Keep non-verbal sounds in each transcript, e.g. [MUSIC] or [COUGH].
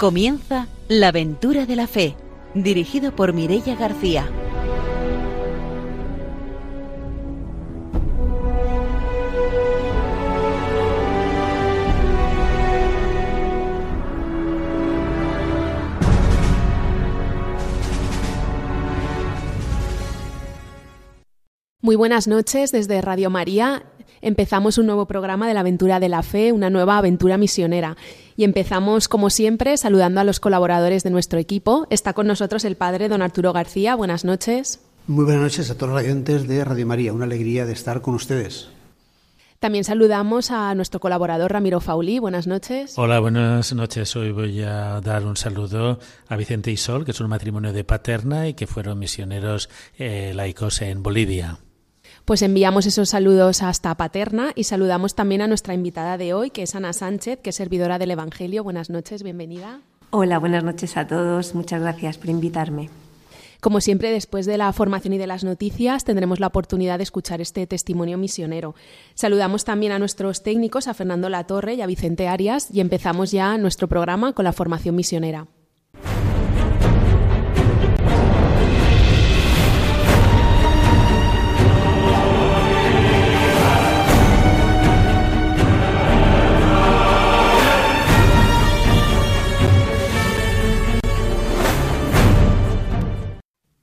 Comienza La aventura de la fe, dirigido por Mirella García. Muy buenas noches desde Radio María empezamos un nuevo programa de la aventura de la fe, una nueva aventura misionera. Y empezamos, como siempre, saludando a los colaboradores de nuestro equipo. Está con nosotros el padre don Arturo García. Buenas noches. Muy buenas noches a todos los oyentes de Radio María. Una alegría de estar con ustedes. También saludamos a nuestro colaborador Ramiro Fauli. Buenas noches. Hola, buenas noches. Hoy voy a dar un saludo a Vicente y Sol, que es un matrimonio de paterna y que fueron misioneros eh, laicos en Bolivia. Pues enviamos esos saludos hasta Paterna y saludamos también a nuestra invitada de hoy, que es Ana Sánchez, que es servidora del Evangelio. Buenas noches, bienvenida. Hola, buenas noches a todos. Muchas gracias por invitarme. Como siempre, después de la formación y de las noticias, tendremos la oportunidad de escuchar este testimonio misionero. Saludamos también a nuestros técnicos, a Fernando Latorre y a Vicente Arias, y empezamos ya nuestro programa con la formación misionera.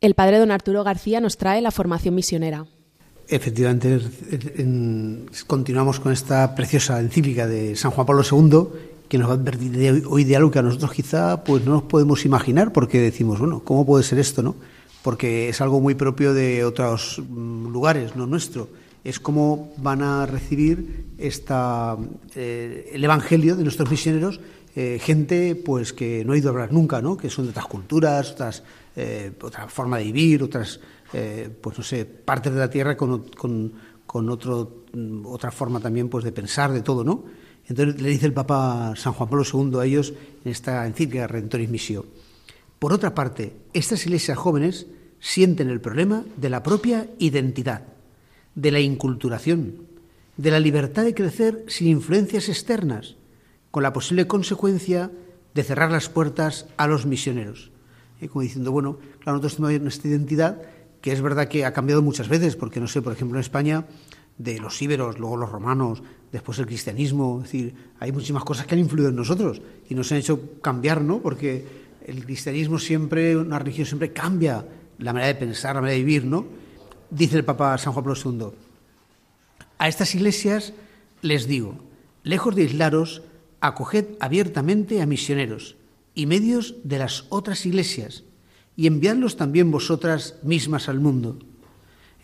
El padre don Arturo García nos trae la formación misionera. Efectivamente, continuamos con esta preciosa encíclica de San Juan Pablo II, que nos va a advertir hoy de algo que a nosotros quizá pues no nos podemos imaginar, porque decimos, bueno, ¿cómo puede ser esto, no? Porque es algo muy propio de otros mm, lugares, no nuestro. Es cómo van a recibir esta, eh, el Evangelio de nuestros misioneros eh, gente pues que no ha ido a hablar nunca, ¿no? que son de otras culturas, otras eh, otra forma de vivir, otras, eh, pues no sé, partes de la tierra con, con, otro, mm, otra forma también pues de pensar, de todo, ¿no? Entonces le dice el Papa San Juan Pablo II a ellos en esta encíclica Redentoris Missio. Por otra parte, estas iglesias jóvenes sienten el problema de la propia identidad, de la inculturación, de la libertad de crecer sin influencias externas, con la posible consecuencia de cerrar las puertas a los misioneros como diciendo, bueno, claro, nosotros tenemos nuestra identidad, que es verdad que ha cambiado muchas veces, porque no sé, por ejemplo, en España, de los íberos, luego los romanos, después el cristianismo, es decir, hay muchísimas cosas que han influido en nosotros y nos han hecho cambiar, ¿no? Porque el cristianismo siempre, una religión siempre cambia la manera de pensar, la manera de vivir, ¿no? Dice el Papa San Juan Pablo II, a estas iglesias les digo, lejos de aislaros, acoged abiertamente a misioneros, y medios de las otras iglesias, y enviadlos también vosotras mismas al mundo.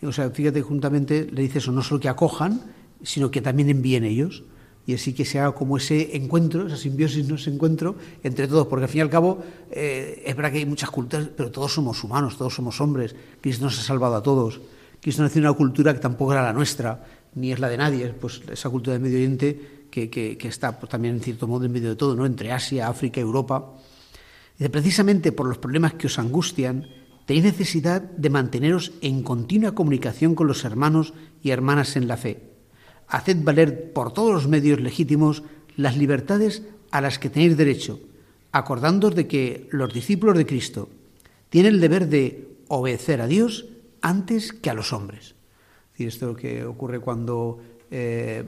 O sea, fíjate, juntamente le dice eso, no solo que acojan, sino que también envíen ellos. Y así que se haga como ese encuentro, esa simbiosis, no ese encuentro entre todos, porque al fin y al cabo eh, es verdad que hay muchas culturas, pero todos somos humanos, todos somos hombres. Cristo nos ha salvado a todos. Cristo nació en una cultura que tampoco era la nuestra, ni es la de nadie, pues esa cultura del Medio Oriente que, está pues, también en cierto modo en medio de todo, ¿no? entre Asia, África, Europa. Precisamente por los problemas que os angustian, tenéis necesidad de manteneros en continua comunicación con los hermanos y hermanas en la fe. Haced valer por todos los medios legítimos las libertades a las que tenéis derecho, acordándoos de que los discípulos de Cristo tienen el deber de obedecer a Dios antes que a los hombres. Esto es lo que ocurre cuando eh,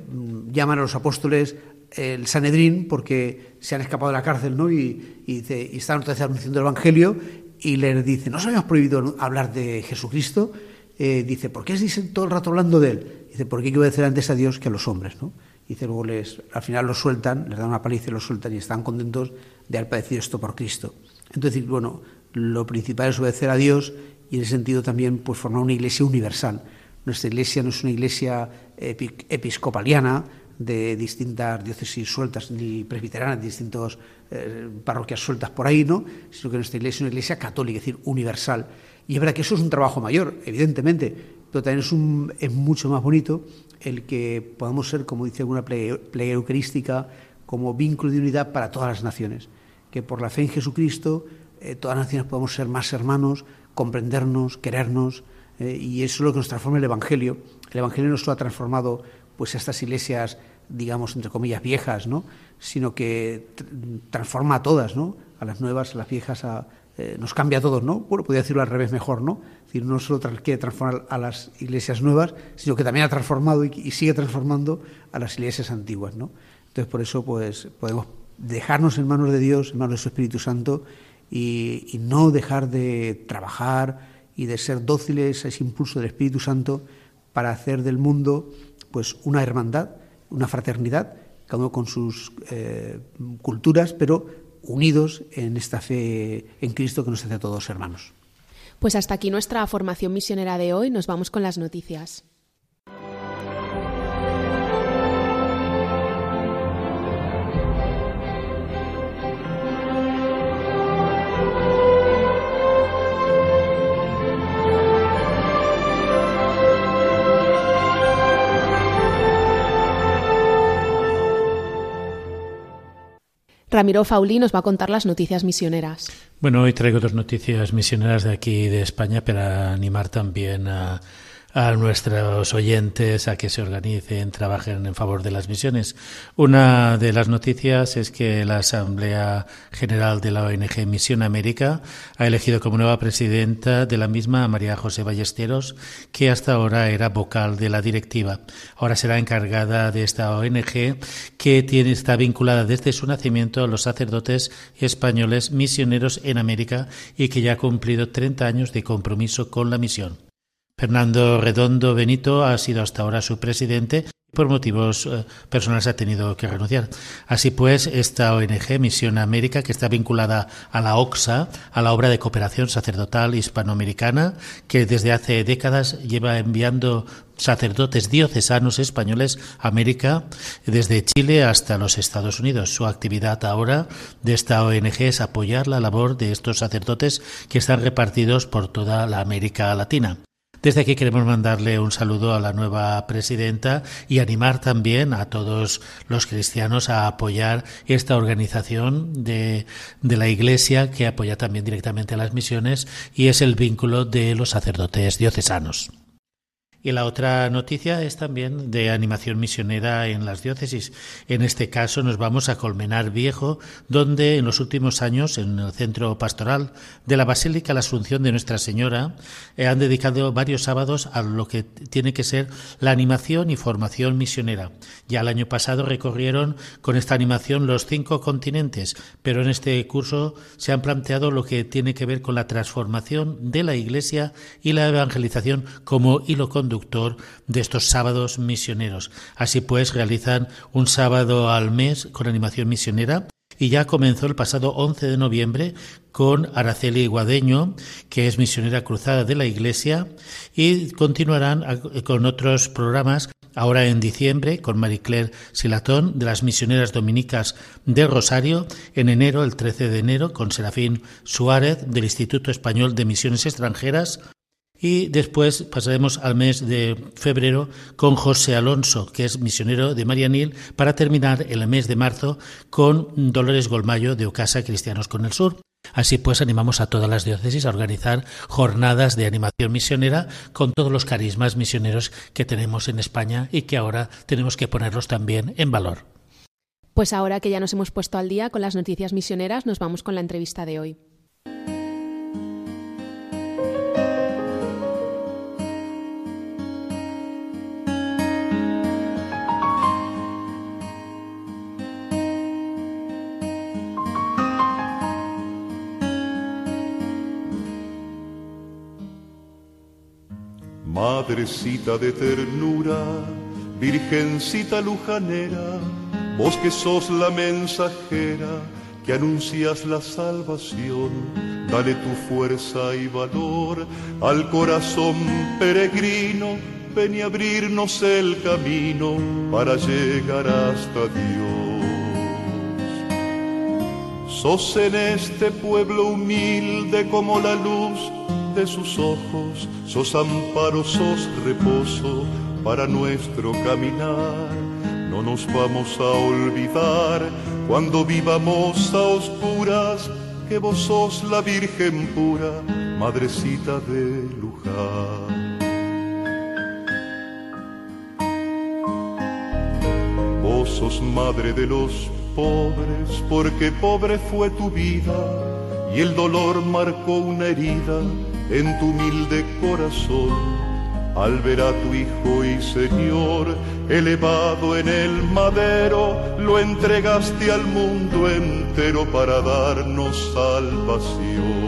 llaman a los apóstoles el Sanedrín porque se han escapado de la cárcel ¿no? y, y, y están otra vez anunciando el Evangelio y les dice, ¿no os habíamos prohibido hablar de Jesucristo? Eh, dice, ¿por qué dicen todo el rato hablando de él? Dice, porque hay que obedecer antes a Dios que a los hombres. ¿no? Dice, luego les, al final los sueltan, les dan una paliza y los sueltan y están contentos de haber padecido esto por Cristo. Entonces, bueno, lo principal es obedecer a Dios y en ese sentido también pues, formar una iglesia universal nuestra iglesia no es una iglesia episcopaliana de distintas diócesis sueltas ni presbiteranas, de distintas eh, parroquias sueltas por ahí, ¿no? sino que nuestra iglesia es una iglesia católica, es decir, universal. Y es verdad que eso es un trabajo mayor, evidentemente, pero también es, mucho más bonito el que podamos ser, como dice alguna plegaria eucarística, como vínculo de unidad para todas las naciones. Que por la fe en Jesucristo eh, todas las naciones podamos ser más hermanos, comprendernos, querernos, eh, y eso es lo que nos transforma el Evangelio. El Evangelio nos lo ha transformado pues estas iglesias digamos, entre comillas, viejas, ¿no? sino que transforma a todas, ¿no? a las nuevas, a las viejas, eh, nos cambia a todos, ¿no? Bueno, podría decirlo al revés mejor, ¿no? Es decir, no solo quiere transformar a las iglesias nuevas, sino que también ha transformado y, sigue transformando a las iglesias antiguas, ¿no? Entonces, por eso, pues, podemos dejarnos en manos de Dios, en manos de su Espíritu Santo, y no dejar de trabajar y de ser dóciles a ese impulso del Espíritu Santo para hacer del mundo, pues, una hermandad, una fraternidad, cada uno con sus eh, culturas, pero unidos en esta fe en Cristo que nos hace a todos hermanos. Pues hasta aquí nuestra formación misionera de hoy. Nos vamos con las noticias. Ramiro Fauli nos va a contar las noticias misioneras. Bueno, hoy traigo dos noticias misioneras de aquí de España para animar también a a nuestros oyentes a que se organicen, trabajen en favor de las misiones. Una de las noticias es que la Asamblea General de la ONG Misión América ha elegido como nueva presidenta de la misma a María José Ballesteros, que hasta ahora era vocal de la directiva. Ahora será encargada de esta ONG que tiene, está vinculada desde su nacimiento a los sacerdotes españoles misioneros en América y que ya ha cumplido 30 años de compromiso con la misión. Fernando Redondo Benito ha sido hasta ahora su presidente y por motivos eh, personales ha tenido que renunciar. Así pues, esta ONG Misión América, que está vinculada a la OXA, a la obra de cooperación sacerdotal hispanoamericana, que desde hace décadas lleva enviando sacerdotes diocesanos españoles a América, desde Chile hasta los Estados Unidos. Su actividad ahora de esta ONG es apoyar la labor de estos sacerdotes que están repartidos por toda la América Latina. Desde aquí queremos mandarle un saludo a la nueva presidenta y animar también a todos los cristianos a apoyar esta organización de, la Iglesia que apoya también directamente a las misiones y es el vínculo de los sacerdotes diocesanos. Y la otra noticia es también de animación misionera en las diócesis. En este caso nos vamos a Colmenar Viejo, donde en los últimos años, en el centro pastoral de la Basílica la Asunción de Nuestra Señora, eh, han dedicado varios sábados a lo que tiene que ser la animación y formación misionera. Ya el año pasado recorrieron con esta animación los cinco continentes, pero en este curso se han planteado lo que tiene que ver con la transformación de la Iglesia y la evangelización como hilo conductor de estos sábados misioneros. Así pues, realizan un sábado al mes con animación misionera y ya comenzó el pasado 11 de noviembre con Araceli Guadeño, que es misionera cruzada de la Iglesia, y continuarán con otros programas ahora en diciembre con Marie Claire Silatón de las misioneras dominicas de Rosario, en enero, el 13 de enero, con Serafín Suárez del Instituto Español de Misiones Extranjeras, y después pasaremos al mes de febrero con José Alonso, que es misionero de Marianil, para terminar el mes de marzo con Dolores Golmayo de Ocasa Cristianos con el Sur. Así pues, animamos a todas las diócesis a organizar jornadas de animación misionera con todos los carismas misioneros que tenemos en España y que ahora tenemos que ponerlos también en valor. Pues ahora que ya nos hemos puesto al día con las noticias misioneras, nos vamos con la entrevista de hoy. Madrecita de ternura, virgencita lujanera, vos que sos la mensajera que anuncias la salvación, dale tu fuerza y valor al corazón peregrino, ven y abrirnos el camino para llegar hasta Dios. Sos en este pueblo humilde como la luz de sus ojos, sos amparo, sos reposo para nuestro caminar. No nos vamos a olvidar cuando vivamos a oscuras que vos sos la Virgen pura, madrecita de Luján. Vos sos madre de los pobres, porque pobre fue tu vida y el dolor marcó una herida en tu humilde corazón. Al ver a tu Hijo y Señor elevado en el madero, lo entregaste al mundo entero para darnos salvación.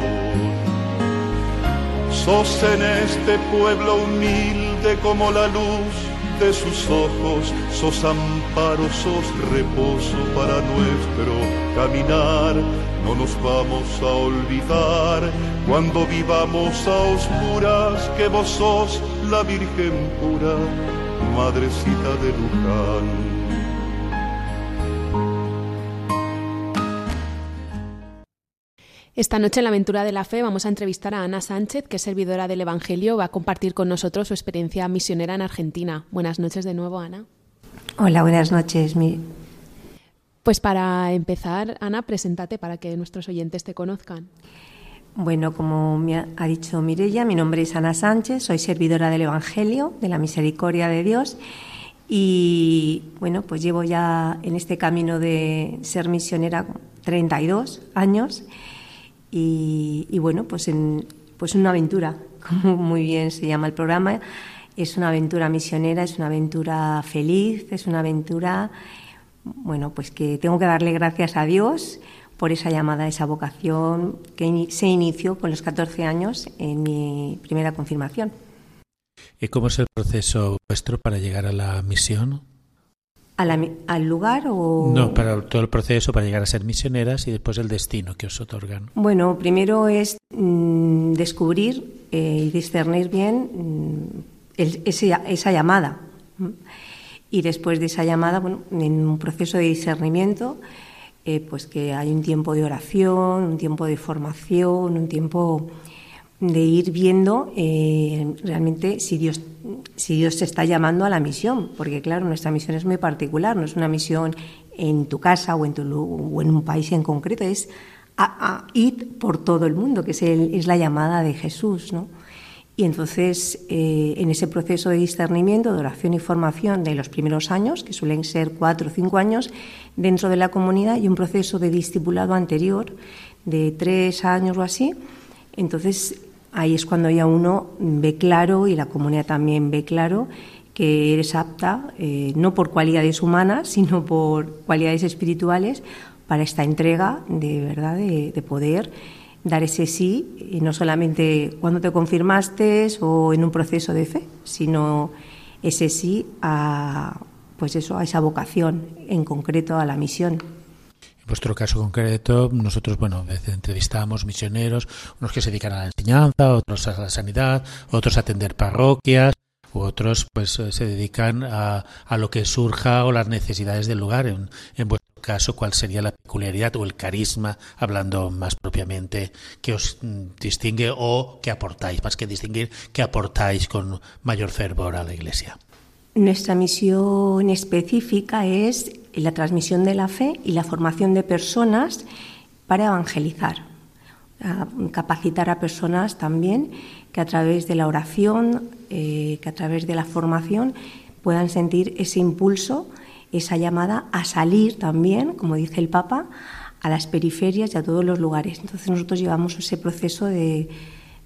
Sos en este pueblo humilde como la luz de sus ojos, sos amparo, sos reposo para nuestro caminar. No nos vamos a olvidar cuando vivamos a oscuras que vos sos la Virgen pura, madrecita de Luján. Esta noche en la aventura de la fe vamos a entrevistar a Ana Sánchez, que es servidora del Evangelio, va a compartir con nosotros su experiencia misionera en Argentina. Buenas noches de nuevo, Ana. Hola, buenas noches. Mi... Pues para empezar, Ana, preséntate para que nuestros oyentes te conozcan. Bueno, como me ha dicho Mirella, mi nombre es Ana Sánchez, soy servidora del Evangelio, de la Misericordia de Dios. Y bueno, pues llevo ya en este camino de ser misionera 32 años y, bueno, pues, en, pues una aventura, [LAUGHS] como muy bien se llama el programa. Es una aventura misionera, es una aventura feliz, es una aventura, bueno, pues que tengo que darle gracias a Dios por esa llamada, esa vocación que se inició con los 14 años en mi primera confirmación. ¿Y cómo es el proceso vuestro para llegar a la misión? Al lugar o...? No, para todo el proceso, para llegar a ser misioneras y después el destino que os otorgan. Bueno, primero es mm, descubrir eh, y discernir bien mm, esa llamada. Y después de esa llamada, bueno, en un proceso de discernimiento, eh, pues que hay un tiempo de oración, un tiempo de formación, un tiempo de ir viendo eh, realmente si Dios, si Dios te está llamando a la misión, porque claro, nuestra misión es muy particular, no es una misión en tu casa o en, tu, o en un país en concreto, es a, ir por todo el mundo, que es, es la llamada de Jesús, ¿no? Y entonces, eh, en ese proceso de discernimiento, de oración y formación de los primeros años, que suelen ser cuatro o cinco años, dentro de la comunidad, y un proceso de discipulado anterior de tres años o así, entonces ahí es cuando ya uno ve claro y la comunidad también ve claro que eres apta, eh, no por cualidades humanas, [LAUGHS] sino por cualidades espirituales, para esta entrega de verdad, de, poder dar ese sí, y no solamente cuando te confirmaste o en un proceso de fe, sino ese sí a, pues eso, a esa vocación, en concreto a la misión vuestro caso concreto, nosotros, bueno, entrevistamos misioneros, unos que se dedican a la enseñanza, otros a la sanidad, otros a atender parroquias, u otros pues eh, se dedican a, a lo que surja o las necesidades del lugar. En, en vuestro caso, ¿cuál sería la peculiaridad o el carisma, hablando más propiamente, que os mm, distingue o que aportáis, más que distinguir, que aportáis con mayor fervor a la Iglesia? Nuestra misión específica es la transmisión de la fe y la formación de personas para evangelizar, capacitar a personas también que a través de la oración, eh, que a través de la formación puedan sentir ese impulso, esa llamada a salir también, como dice el Papa, a las periferias y a todos los lugares. Entonces nosotros llevamos ese proceso de,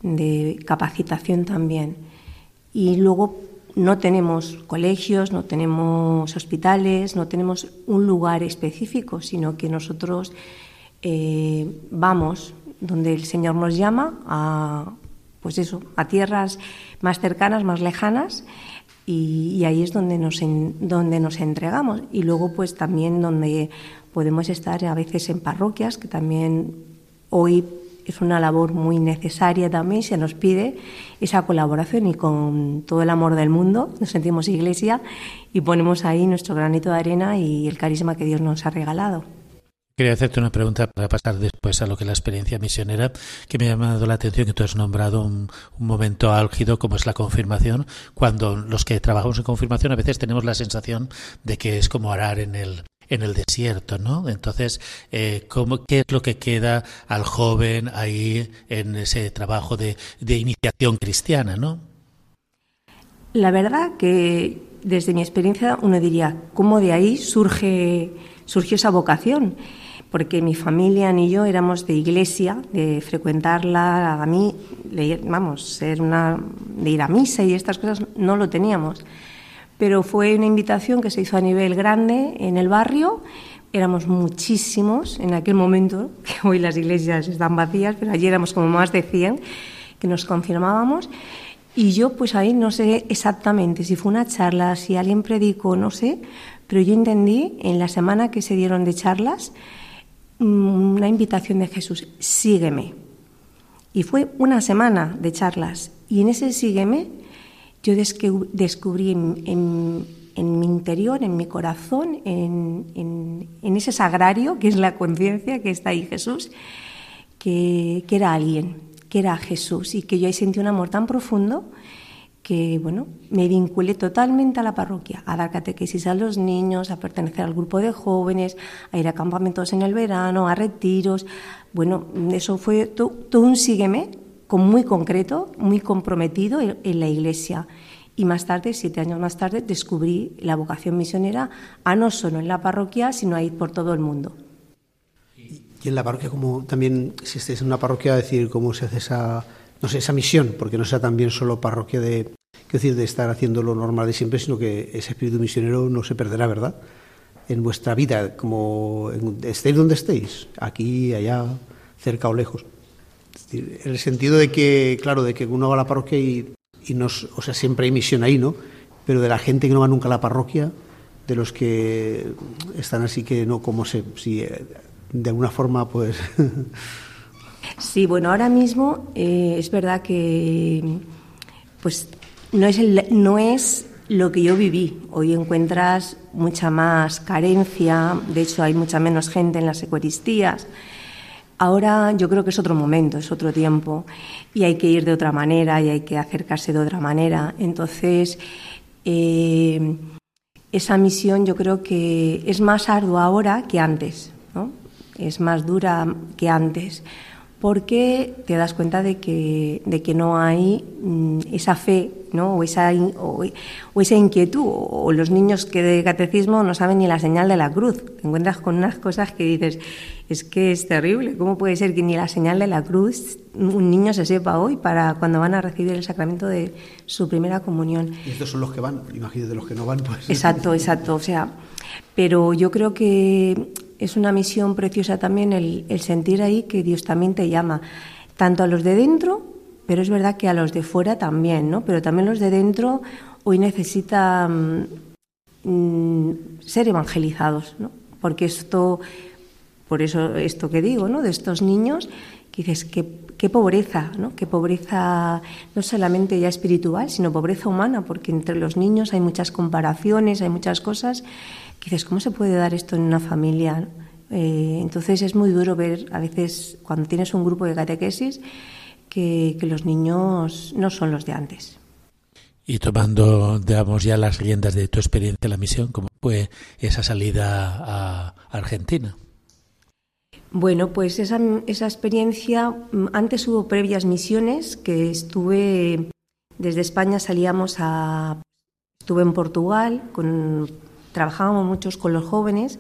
de capacitación también. Y luego no tenemos colegios, no tenemos hospitales, no tenemos un lugar específico, sino que nosotros eh, vamos donde el Señor nos llama a, pues eso, a tierras más cercanas, más lejanas, y, ahí es donde nos, donde nos entregamos. Y luego, pues también donde podemos estar a veces en parroquias, que también hoy es una labor muy necesaria también, se nos pide esa colaboración y con todo el amor del mundo nos sentimos iglesia y ponemos ahí nuestro granito de arena y el carisma que Dios nos ha regalado. Quería hacerte una pregunta para pasar después a lo que es la experiencia misionera, que me ha llamado la atención que tú has nombrado un, momento álgido como es la confirmación, cuando los que trabajamos en confirmación a veces tenemos la sensación de que es como arar en el, en el desierto, ¿no? Entonces, eh, ¿cómo, ¿qué es lo que queda al joven ahí en ese trabajo de, iniciación cristiana, ¿no? La verdad que desde mi experiencia uno diría, ¿cómo de ahí surge, surgió esa vocación? Porque mi familia ni yo éramos de iglesia, de frecuentarla, a mí, vamos, ser una, de ir a misa y estas cosas no lo teníamos. Pero fue una invitación que se hizo a nivel grande en el barrio, éramos muchísimos en aquel momento, [LAUGHS] que hoy las iglesias están vacías, pero allí éramos como más de 100 que nos confirmábamos y yo pues ahí no sé exactamente si fue una charla, si alguien predicó, no sé, pero yo entendí en la semana que se dieron de charlas mm, una invitación de Jesús, sígueme. Y fue una semana de charlas. Y en ese sígueme yo descubrí en, mi interior, en mi corazón, en, ese sagrario que es la conciencia que está ahí Jesús, que era alguien, que era Jesús y que yo ahí sentí un amor tan profundo que bueno, me vinculé totalmente a la parroquia, a dar catequesis a los niños, a pertenecer al grupo de jóvenes, a ir a campamentos en el verano, a retiros. Bueno, eso fue todo, un sígueme muy concreto, muy comprometido en, la iglesia. Y más tarde, siete años más tarde, descubrí la vocación misionera a no solo en la parroquia, sino a ir por todo el mundo. Y en la parroquia, como también, si estáis en una parroquia, decir cómo se hace esa, no sé, esa misión, porque no sea también solo parroquia de, decir, de estar haciendo lo normal de siempre, sino que ese espíritu misionero no se perderá, ¿verdad? En vuestra vida, como estéis donde estéis, aquí, allá, cerca o lejos. En el sentido de que, claro, de que uno va a la parroquia y, nos, o sea, siempre hay misión ahí, ¿no? Pero de la gente que no va nunca a la parroquia, de los que están así que no, como se, si de alguna forma, pues... [LAUGHS] Sí, bueno, ahora mismo eh, es verdad que pues no es, no es lo que yo viví. Hoy encuentras mucha más carencia, de hecho hay mucha menos gente en las eucaristías. Ahora yo creo que es otro momento, es otro tiempo y hay que ir de otra manera y hay que acercarse de otra manera. Entonces, eh, esa misión yo creo que es más ardua ahora que antes es más dura que antes, porque te das cuenta de que, de que no hay mm, esa fe ¿no? o, esa, o, esa inquietud, o, los niños que de catecismo no saben ni la señal de la cruz. Te encuentras con unas cosas que dices, es que es terrible, ¿cómo puede ser que ni la señal de la cruz un niño se sepa hoy para cuando van a recibir el sacramento de su primera comunión? Y estos son los que van, imagínate los que no van. Pues. Exacto, exacto, o sea, pero yo creo que es una misión preciosa también el, sentir ahí que Dios también te llama, tanto a los de dentro, pero es verdad que a los de fuera también, ¿no? Pero también los de dentro hoy necesitan mm, ser evangelizados, ¿no? Porque esto, por eso esto que digo, ¿no? De estos niños, que dices, qué, qué pobreza, ¿no? Qué pobreza no solamente ya espiritual, sino pobreza humana, porque entre los niños hay muchas comparaciones, hay muchas cosas dices, ¿cómo se puede dar esto en una familia? Eh, entonces es muy duro ver a veces cuando tienes un grupo de catequesis que, los niños no son los de antes. Y tomando, digamos, ya las riendas de tu experiencia en la misión, ¿cómo fue esa salida a Argentina? Bueno, pues esa, esa experiencia, mm, antes hubo previas misiones que estuve, desde España salíamos a, estuve en Portugal con trabajábamos muchos con los jóvenes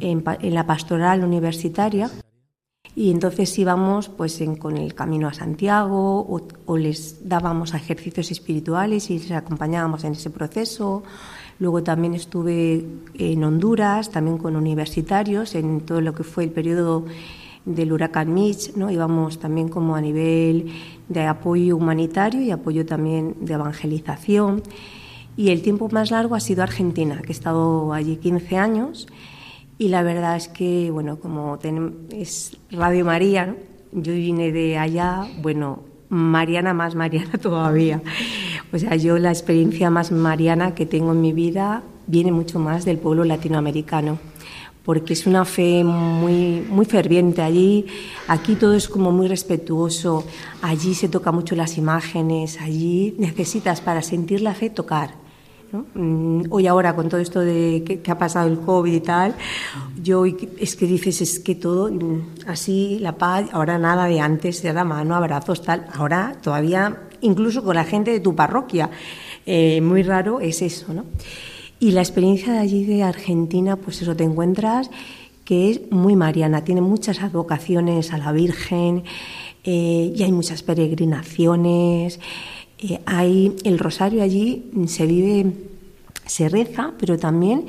en, la pastoral universitaria y entonces íbamos pues con el camino a Santiago o, les dábamos ejercicios espirituales y les acompañábamos en ese proceso. Luego también estuve en Honduras, también con universitarios, en todo lo que fue el periodo del huracán Mitch, ¿no? íbamos también como a nivel de apoyo humanitario y apoyo también de evangelización. Y el tiempo más largo ha sido Argentina, que he estado allí 15 años. Y la verdad es que, bueno, como es Radio María, yo vine de allá, bueno, Mariana más Mariana [LAUGHS] todavía. O sea, yo la experiencia más mariana que tengo en mi vida viene mucho más del pueblo latinoamericano, porque es una fe muy, muy ferviente allí. Aquí todo es como muy respetuoso, allí se toca mucho las imágenes, allí necesitas para sentir la fe tocar. Mm, hoy ahora con todo esto de que, ha pasado el COVID y tal, yo es que dices, es que todo mm, así, la paz, ahora nada de antes, de la mano, abrazos, tal, ahora todavía incluso con la gente de tu parroquia, eh, muy raro es eso, ¿no? Y la experiencia de allí de Argentina, pues eso te encuentras que es muy mariana, tiene muchas advocaciones a la Virgen eh, y hay muchas peregrinaciones. Eh, hay el rosario allí se vive, se reza, pero también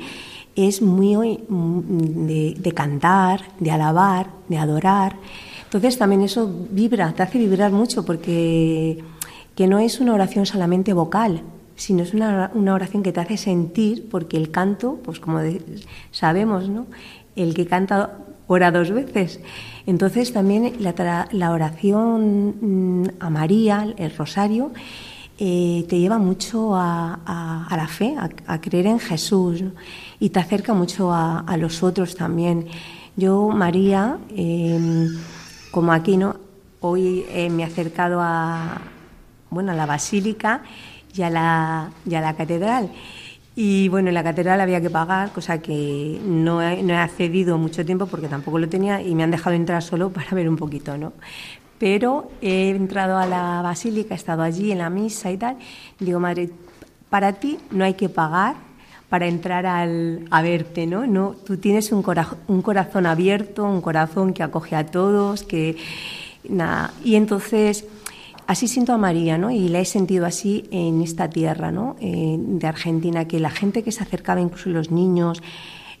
es muy mm, de, cantar, de alabar, de adorar. Entonces también eso vibra, te hace vibrar mucho porque que no es una oración solamente vocal, sino es una, oración que te hace sentir, porque el canto, pues como sabemos, ¿no? el que canta ora dos veces. Entonces también la, oración mm, a María, el rosario, eh, te lleva mucho a, la fe, a, creer en Jesús y te acerca mucho a, los otros también. Yo, María, em, como aquí, hoy eh, me he acercado a, bueno, a la basílica la, y a la catedral. Y bueno, en la catedral había que pagar, cosa que no he, no he accedido mucho tiempo porque tampoco lo tenía y me han dejado entrar solo para ver un poquito, ¿no? Pero he entrado a la basílica, he estado allí en la misa y tal. Y digo, madre, para ti no hay que pagar para entrar al, a verte, ¿no? no tú tienes un, un corazón abierto, un corazón que acoge a todos, que nada. Y entonces Así siento a María, ¿no? Y la he sentido así en esta tierra, ¿no? Eh, de Argentina, que la gente que se acercaba, incluso los niños,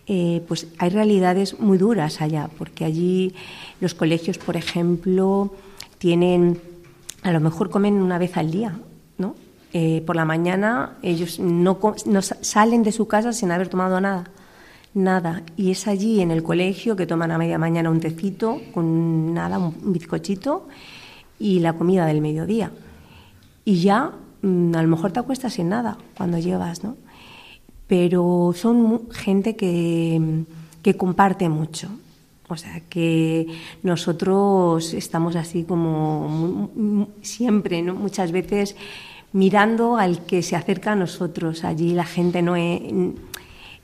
eh, pues hay realidades muy duras allá, porque allí los colegios, por ejemplo, tienen, a lo mejor comen una vez al día, ¿no? Eh, por la mañana ellos no, no salen de su casa sin haber tomado nada nada. Y es allí en el colegio que toman a media mañana un tecito con nada, un bizcochito y la comida del mediodía. Y ya mm, a lo mejor te acuestas sin nada cuando llevas, ¿no? Pero son gente que, que comparte mucho. O sea que nosotros estamos así como siempre, ¿no? Muchas veces mirando al que se acerca a nosotros. Allí la gente no es,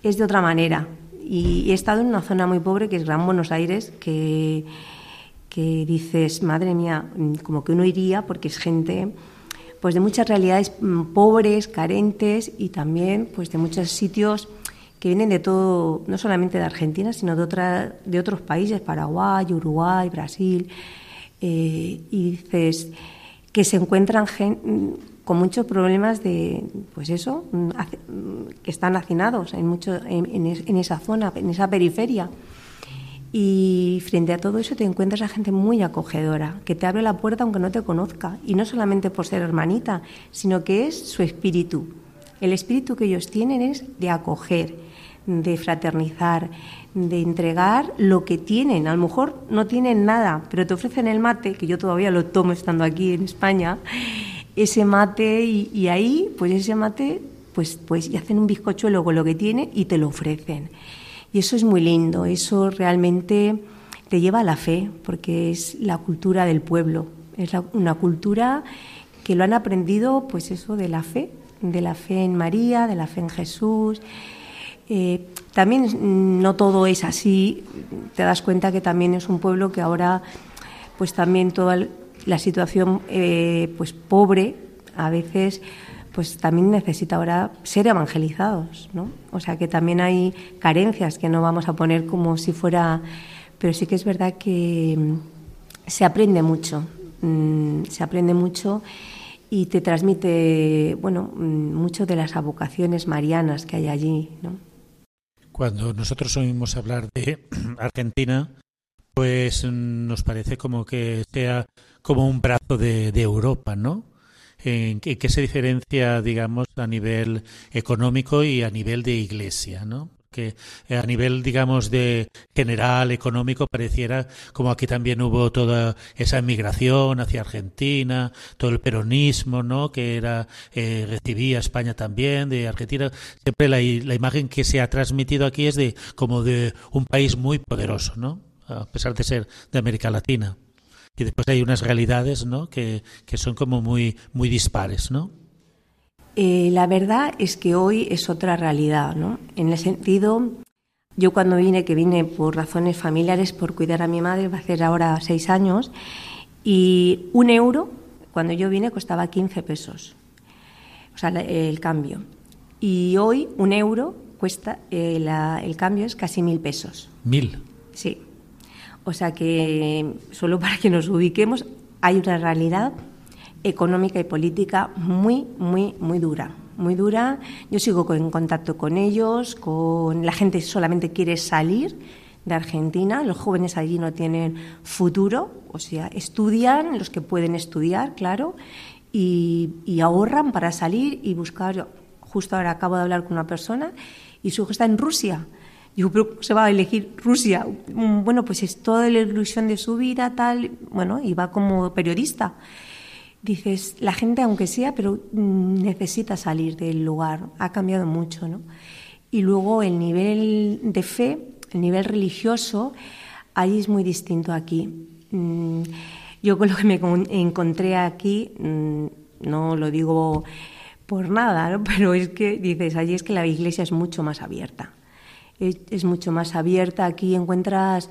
es de otra manera. Y he estado en una zona muy pobre que es Gran Buenos Aires, que que dices, madre mía, como que uno iría porque es gente pues de muchas realidades mm, pobres, carentes y también pues de muchos sitios que vienen de todo, no solamente de Argentina, sino de, otra, de otros países, Paraguay, Uruguay, Brasil, eh, y dices que se encuentran con muchos problemas de, pues eso, mm, que están hacinados en, mucho, en esa zona, en esa periferia. Y frente a todo eso te encuentras a gente muy acogedora, que te abre la puerta aunque no te conozca, y no solamente por ser hermanita, sino que es su espíritu. El espíritu que ellos tienen es de acoger, de fraternizar, de entregar lo que tienen. A lo mejor no tienen nada, pero te ofrecen el mate, que yo todavía lo tomo estando aquí en España, ese mate y, ahí, pues ese mate, pues, pues y hacen un bizcochuelo con lo que tiene y te lo ofrecen. Y eso es muy lindo, eso realmente te lleva a la fe, porque es la cultura del pueblo, es una cultura que lo han aprendido, pues eso, de la fe, de la fe en María, de la fe en Jesús. Eh, también no todo es así, te das cuenta que también es un pueblo que ahora, pues también toda la situación, eh, pues pobre, a veces pues también necesita ahora ser evangelizados, ¿no? O sea que también hay carencias que no vamos a poner como si fuera, pero sí que es verdad que mm, se aprende mucho, mm, se aprende mucho y te transmite, bueno, mm, mucho de las avocaciones marianas que hay allí, ¿no? Cuando nosotros oímos hablar de [CLEARS THROAT] Argentina, pues nos parece como que sea como un brazo de, de Europa, ¿no? En, qué se diferencia, digamos, a nivel económico y a nivel de iglesia, ¿no? que a nivel, digamos, de general económico pareciera como aquí también hubo toda esa emigración hacia Argentina, todo el peronismo, ¿no? Que era eh, recibía España también de Argentina. Siempre la, la, imagen que se ha transmitido aquí es de como de un país muy poderoso, ¿no? A pesar de ser de América Latina y después hay unas realidades ¿no? que, son como muy, muy dispares, ¿no? Eh, la verdad es que hoy es otra realidad, ¿no? En el sentido, yo cuando vine, que vine por razones familiares, por cuidar a mi madre, va a hacer ahora seis años, y un euro, cuando yo vine, costaba 15 pesos. o sea, el cambio. Y hoy un euro cuesta, eh, el cambio es casi mil pesos. ¿Mil? Sí. O sea que, solo para que nos ubiquemos, hay una realidad económica y política muy, muy, muy dura. Muy dura. Yo sigo en contacto con ellos, con la gente solamente quiere salir de Argentina. Los jóvenes allí no tienen futuro, o sea, estudian los que pueden estudiar, claro, y, y ahorran para salir y buscar. Justo ahora acabo de hablar con una persona y su hijo está en Rusia. Digo, pero se va a elegir Rusia. Mm, bueno, pues es toda la ilusión de su vida, tal. Bueno, y va como periodista. Dices, la gente, aunque sea, pero mm, necesita salir del lugar. Ha cambiado mucho, ¿no? Y luego el nivel de fe, el nivel religioso, ahí es muy distinto aquí. Mm, yo con lo que me encontré aquí, no lo digo por nada, ¿no? [LAUGHS] pero es que dices, allí es que la iglesia es mucho más abierta. Es, mucho más abierta. Aquí encuentras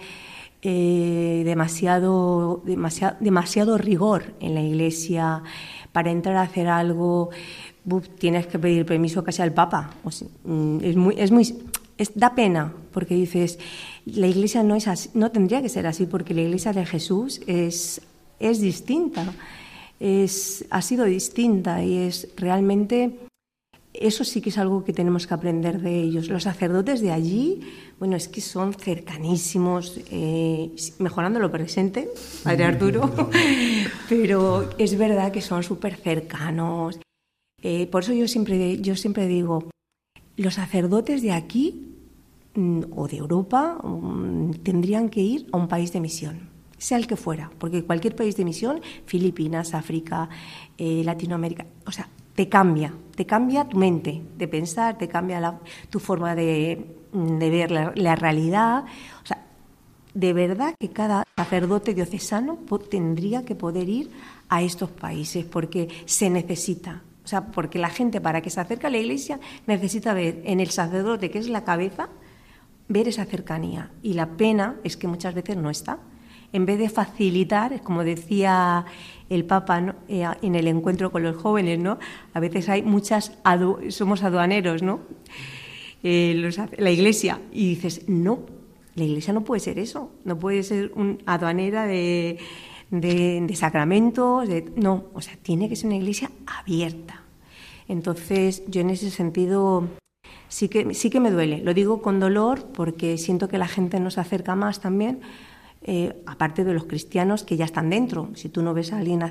eh, demasiado, demasiado, demasiado rigor en la iglesia. Para entrar a hacer algo tienes que pedir permiso casi al Papa. Mm, es muy, es muy, da pena porque dices, la iglesia no es así, no tendría que ser así porque la iglesia de Jesús es, es distinta es, ha sido distinta y es realmente eso sí que es algo que tenemos que aprender de ellos. Los sacerdotes de allí, bueno, es que son cercanísimos, eh, mejorando lo presente, Padre Arturo, [LAUGHS] pero es verdad que son súper cercanos. Eh, por eso yo siempre, yo siempre digo, los sacerdotes de aquí mm, o de Europa mm, tendrían que ir a un país de misión sea el que fuera, porque cualquier país de misión, Filipinas, África, eh, Latinoamérica, o sea, te cambia, te cambia tu mente de pensar, te cambia tu forma de, ver la, realidad. O sea, de verdad que cada sacerdote diocesano tendría que poder ir a estos países porque se necesita. O sea, porque la gente para que se acerque a la iglesia necesita ver en el sacerdote, que es la cabeza, ver esa cercanía. Y la pena es que muchas veces no está en vez de facilitar, como decía el Papa eh, en el encuentro con los jóvenes, ¿no? A veces hay muchas, somos aduaneros, ¿no? Eh, la Iglesia. Y dices, no, la Iglesia no puede ser eso, no puede ser una aduanera de, de, sacramentos, no, o sea, tiene que ser una Iglesia abierta. Entonces, yo en ese sentido sí que, sí que me duele, lo digo con dolor porque siento que la gente nos acerca más también eh, aparte de los cristianos que ya están dentro. Si tú no ves a alguien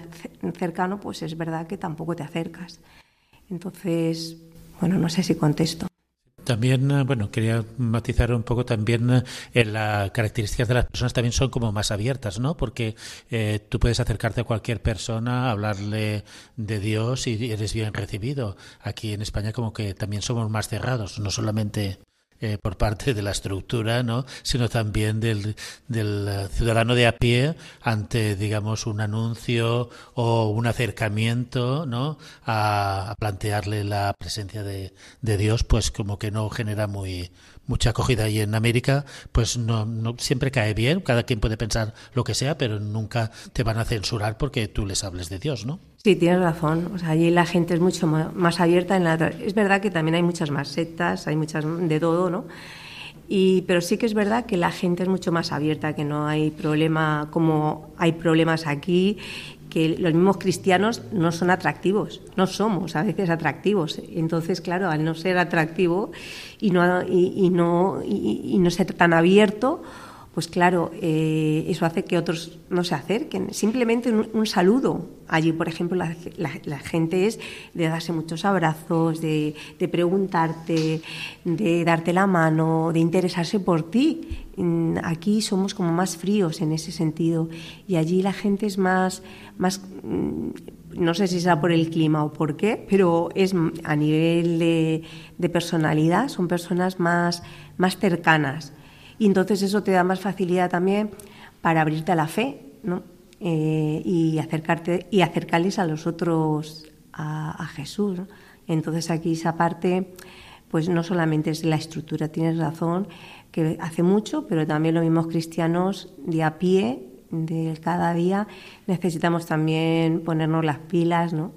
cercano, pues es verdad que tampoco te acercas. Entonces, bueno, no sé si contesto. También, eh, bueno, quería matizar un poco también eh, las características de las personas también son como más abiertas, ¿no? Porque tú puedes acercarte a cualquier persona, hablarle de Dios y eres bien recibido. Aquí en España como que también somos más cerrados, no solamente eh, por parte de la estructura, ¿no? sino también del, del, eh, ciudadano de a pie ante, digamos, un anuncio o un acercamiento ¿no? a, plantearle la presencia de, de, Dios, pues como que no genera muy, mucha acogida. Y en América, pues no, no siempre cae bien, cada quien puede pensar lo que sea, pero nunca te van a censurar porque tú les hables de Dios, ¿no? Sí, tienes razón. O sea, allí la gente es mucho más abierta. En la... Es verdad que también hay muchas más sectas, hay muchas de todo, ¿no? Y, pero sí que es verdad que la gente es mucho más abierta, que no hay problema como hay problemas aquí, que los mismos cristianos no son atractivos, no somos a veces atractivos. Entonces, claro, al no ser atractivo y no, y, no, y no ser tan abierto, pues claro, eh, eso hace que otros no se acerquen. Simplemente un, saludo. Allí, por ejemplo, la, gente es de darse muchos abrazos, de, preguntarte, de darte la mano, de interesarse por ti. Mm, aquí somos como más fríos en ese sentido y allí la gente es más, más mm, no sé si será por el clima o por qué, pero es a nivel de, de personalidad, son personas más, más cercanas y entonces eso te da más facilidad también para abrirte a la fe, ¿no? Eh, y acercarte y acercarles a los otros a, Jesús. Entonces aquí esa parte, pues no solamente es la estructura, tienes razón, que hace mucho, pero también los mismos cristianos de a pie, de cada día, necesitamos también ponernos las pilas, ¿no?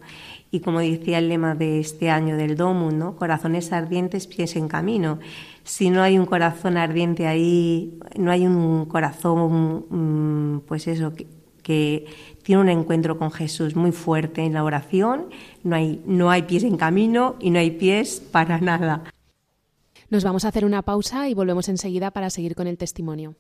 Y como decía el lema de este año del DOMU, ¿no? corazones ardientes, pies en camino. Si no hay un corazón ardiente ahí, no hay un corazón, mm, pues eso, que, tiene un encuentro con Jesús muy fuerte en la oración, no hay, no hay pies en camino y no hay pies para nada. Nos vamos a hacer una pausa y volvemos enseguida para seguir con el testimonio.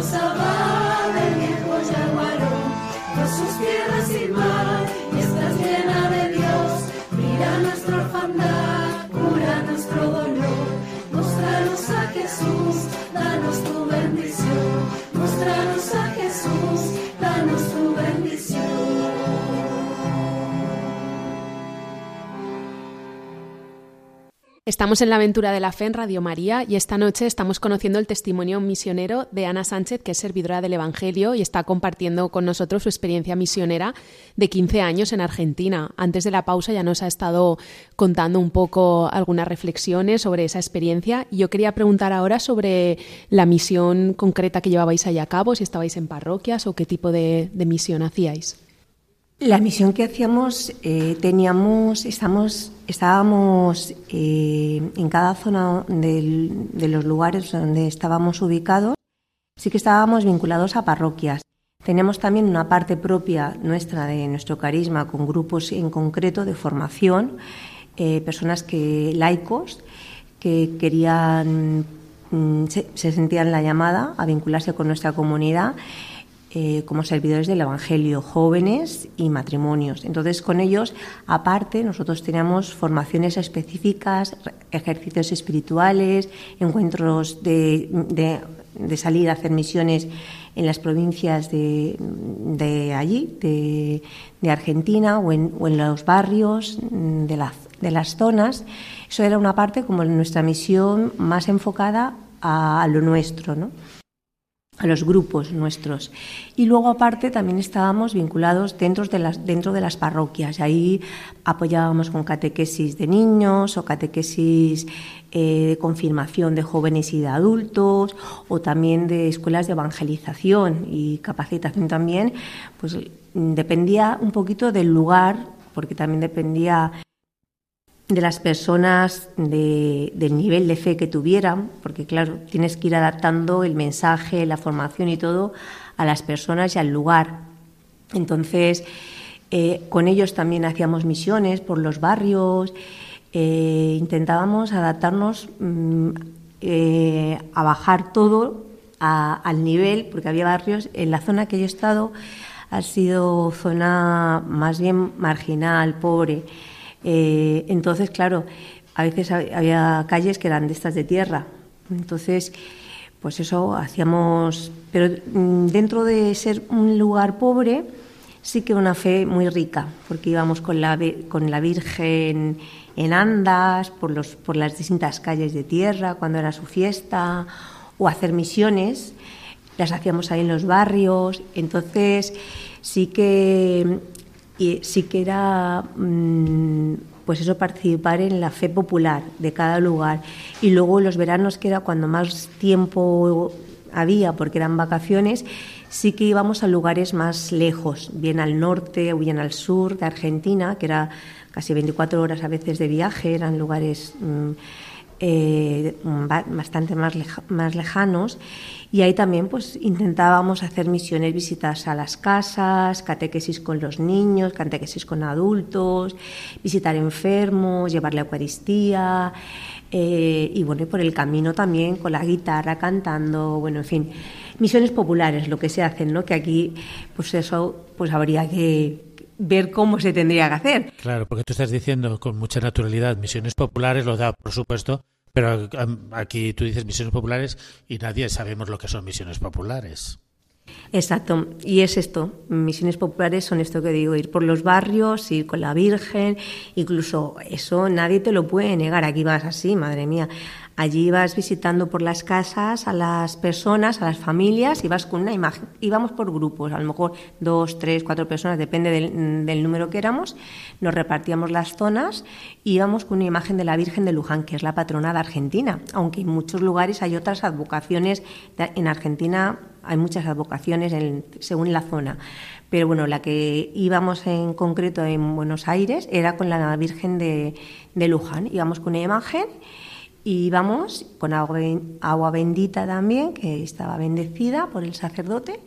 Mausabá del viejo Yaguarón, por sus tierras y mar. Estamos en la aventura de la fe en Radio María y esta noche estamos conociendo el testimonio misionero de Ana Sánchez, que es servidora del Evangelio y está compartiendo con nosotros su experiencia misionera de 15 años en Argentina. Antes de la pausa ya nos ha estado contando un poco algunas reflexiones sobre esa experiencia. Y yo quería preguntar ahora sobre la misión concreta que llevabais allá a cabo, si estabais en parroquias o qué tipo de, de misión hacíais. La misión que hacíamos, eh, teníamos, estamos, estábamos eh, en cada zona de los lugares donde estábamos ubicados, sí que estábamos vinculados a parroquias. Tenemos también una parte propia nuestra de nuestro carisma con grupos en concreto de formación, eh, personas que laicos que querían, mm, se, se sentían la llamada a vincularse con nuestra comunidad eh, como servidores del Evangelio, jóvenes y matrimonios. Entonces, con ellos, aparte, nosotros teníamos formaciones específicas, ejercicios espirituales, encuentros de, salir a hacer misiones en las provincias de, allí, de, Argentina, o en, los barrios de, de las zonas. Eso era una parte como nuestra misión más enfocada a, a lo nuestro, ¿no? A los grupos nuestros. Y luego aparte también estábamos vinculados dentro de las, dentro de las parroquias. Ahí apoyábamos con catequesis de niños o catequesis eh, de confirmación de jóvenes y de adultos o también de escuelas de evangelización y capacitación también. Pues dependía un poquito del lugar porque también dependía de las personas, del nivel de fe que tuvieran, porque claro, tienes que ir adaptando el mensaje, la formación y todo a las personas y al lugar. Entonces, eh, con ellos también hacíamos misiones por los barrios, eh, intentábamos adaptarnos mm, eh, a bajar todo al nivel, porque había barrios, en la zona que yo he estado ha sido zona más bien marginal, pobre. Eh, entonces, claro, a veces había calles que eran de estas de tierra. Entonces, pues eso, hacíamos, pero mm, dentro de ser un lugar pobre, sí que una fe muy rica, porque íbamos con la, con la Virgen en andas, por, los, por las distintas calles de tierra, cuando era su fiesta, o hacer misiones, las hacíamos ahí en los barrios, entonces sí que, sí que era... Mm, pues eso, participar en la fe popular de cada lugar. Y luego los veranos, que era cuando más tiempo había, porque eran vacaciones, sí que íbamos a lugares más lejos, bien al norte o bien al sur de Argentina, que era casi 24 horas a veces de viaje, eran lugares mm, eh, bastante más, más lejanos. Y ahí también pues intentábamos hacer misiones, visitas a las casas, catequesis con los niños, catequesis con adultos, visitar enfermos, llevar la Eucaristía. Eh, y bueno, por el camino también con la guitarra cantando, bueno, en fin, misiones populares, lo que se hacen, ¿no? Que aquí, pues eso, pues habría que ver cómo se tendría que hacer. Claro, porque tú estás diciendo con mucha naturalidad misiones populares, lo da, por supuesto, pero aquí tú dices misiones populares y nadie sabemos lo que son misiones populares. Exacto, y es esto, misiones populares son esto que digo, ir por los barrios, ir con la Virgen, incluso eso nadie te lo puede negar, aquí vas así, madre mía, allí ibas visitando por las casas a las personas, a las familias, ibas con una imagen, íbamos por grupos, a lo mejor dos, tres, cuatro personas, depende del, número que éramos, nos repartíamos las zonas y íbamos con una imagen de la Virgen de Luján, que es la patrona de Argentina, aunque en muchos lugares hay otras advocaciones, en Argentina hay muchas advocaciones según la zona. Pero bueno, la que íbamos en concreto en Buenos Aires era con la Virgen de, Luján. Íbamos con una imagen y íbamos con agua, bendita también, que estaba bendecida por el sacerdote.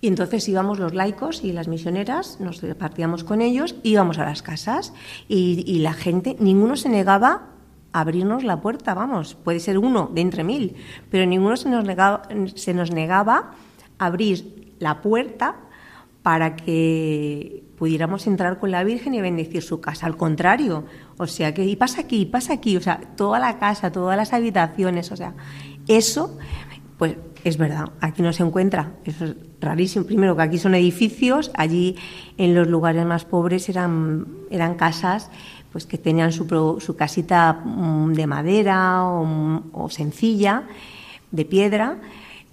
Y entonces íbamos los laicos y las misioneras, nos repartíamos con ellos, íbamos a las casas y, y la gente, ninguno se negaba abrirnos la puerta, vamos, puede ser uno de entre mil, pero ninguno se nos negaba, se nos negaba abrir la puerta para que pudiéramos entrar con la Virgen y bendecir su casa. Al contrario, o sea que, y pasa aquí, pasa aquí, o sea, toda la casa, todas las habitaciones, o sea, eso, pues es verdad, aquí no se encuentra, eso es rarísimo. Primero que aquí son edificios, allí en los lugares más pobres eran, eran casas pues que tenían su, su casita mm, de madera o, sencilla, de piedra,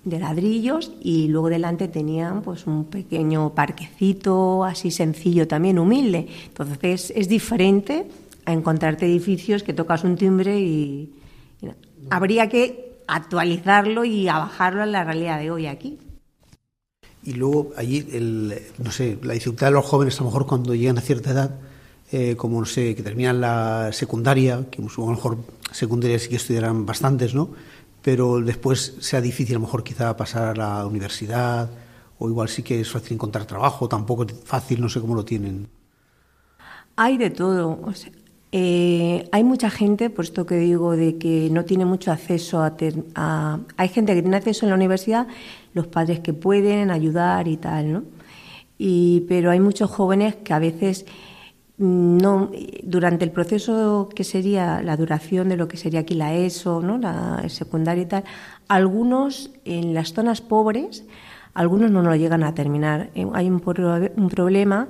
de ladrillos y luego delante tenían pues un pequeño parquecito así sencillo también humilde. Entonces es diferente a encontrarte edificios que tocas un timbre y, habría que actualizarlo y a bajarlo a la realidad de hoy aquí. Y luego allí el, no sé la dificultad de los jóvenes a lo mejor cuando llegan a cierta edad eh, como no sé, que terminan la secundaria, que a lo mejor secundaria sí que estudiarán bastantes, ¿no? Pero después sea difícil a lo mejor quizá pasar a la universidad, o igual sí que es fácil encontrar trabajo, tampoco es fácil, no sé cómo lo tienen. Hay de todo. Eh, hay mucha gente, por esto que digo, de que no tiene mucho acceso a, a, Hay gente que tiene acceso en la universidad, los padres que pueden ayudar y tal, ¿no? Y, pero hay muchos jóvenes que a veces no durante el proceso que sería la duración de lo que sería aquí la ESO, ¿no? la secundaria y tal, algunos en las zonas pobres, algunos no lo llegan a terminar. Eh, hay un, un problema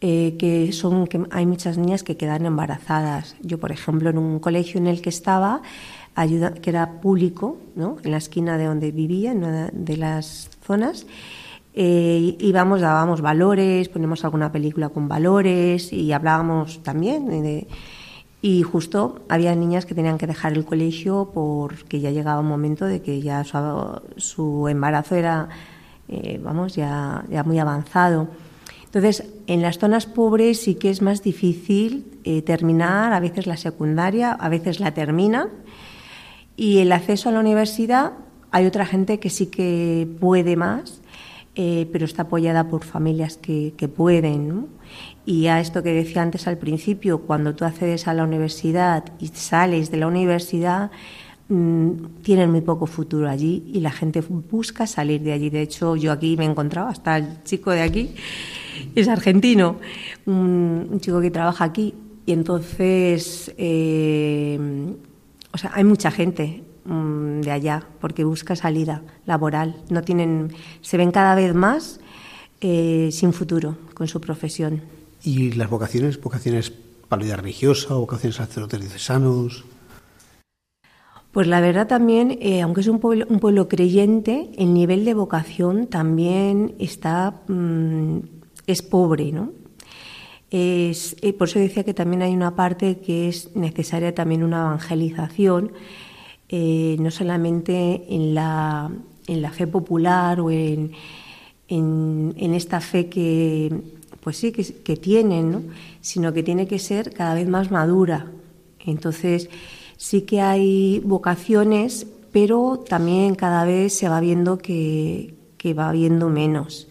eh, que son que hay muchas niñas que quedan embarazadas. Yo, por ejemplo, en un colegio en el que estaba, ayuda, que era público, ¿no? en la esquina de donde vivía, en una de las zonas, eh, íbamos, dábamos valores, poníamos alguna película con valores y hablábamos también de, y justo había niñas que tenían que dejar el colegio porque ya llegaba un momento de que ya su, embarazo era, eh, vamos, ya, ya muy avanzado. Entonces, en las zonas pobres sí que es más difícil eh, terminar, a veces la secundaria, a veces la terminan. Y el acceso a la universidad, hay otra gente que sí que puede más eh, pero está apoyada por familias que, pueden. Y a esto que decía antes al principio, cuando tú accedes a la universidad y sales de la universidad, mm, tienen muy poco futuro allí y la gente busca salir de allí. De hecho, yo aquí me he encontrado, hasta el chico de aquí es argentino, un, chico que trabaja aquí. Y entonces, eh, o sea, hay mucha gente mm, de allá porque busca salida laboral. No tienen, se ven cada vez más eh, sin futuro con su profesión. ¿Y las vocaciones? ¿Vocaciones para la vida religiosa vocaciones sacerdotes diocesanos? Pues la verdad también, eh, aunque es un pueblo, un pueblo, creyente, el nivel de vocación también está mm, es pobre, ¿no? Es, eh, por eso decía que también hay una parte que es necesaria también una evangelización, eh, no solamente en la, en la fe popular o en, en, esta fe que, pues sí, que, que tienen, ¿no? sino que tiene que ser cada vez más madura. Entonces, sí que hay vocaciones, pero también cada vez se va viendo que, que va habiendo menos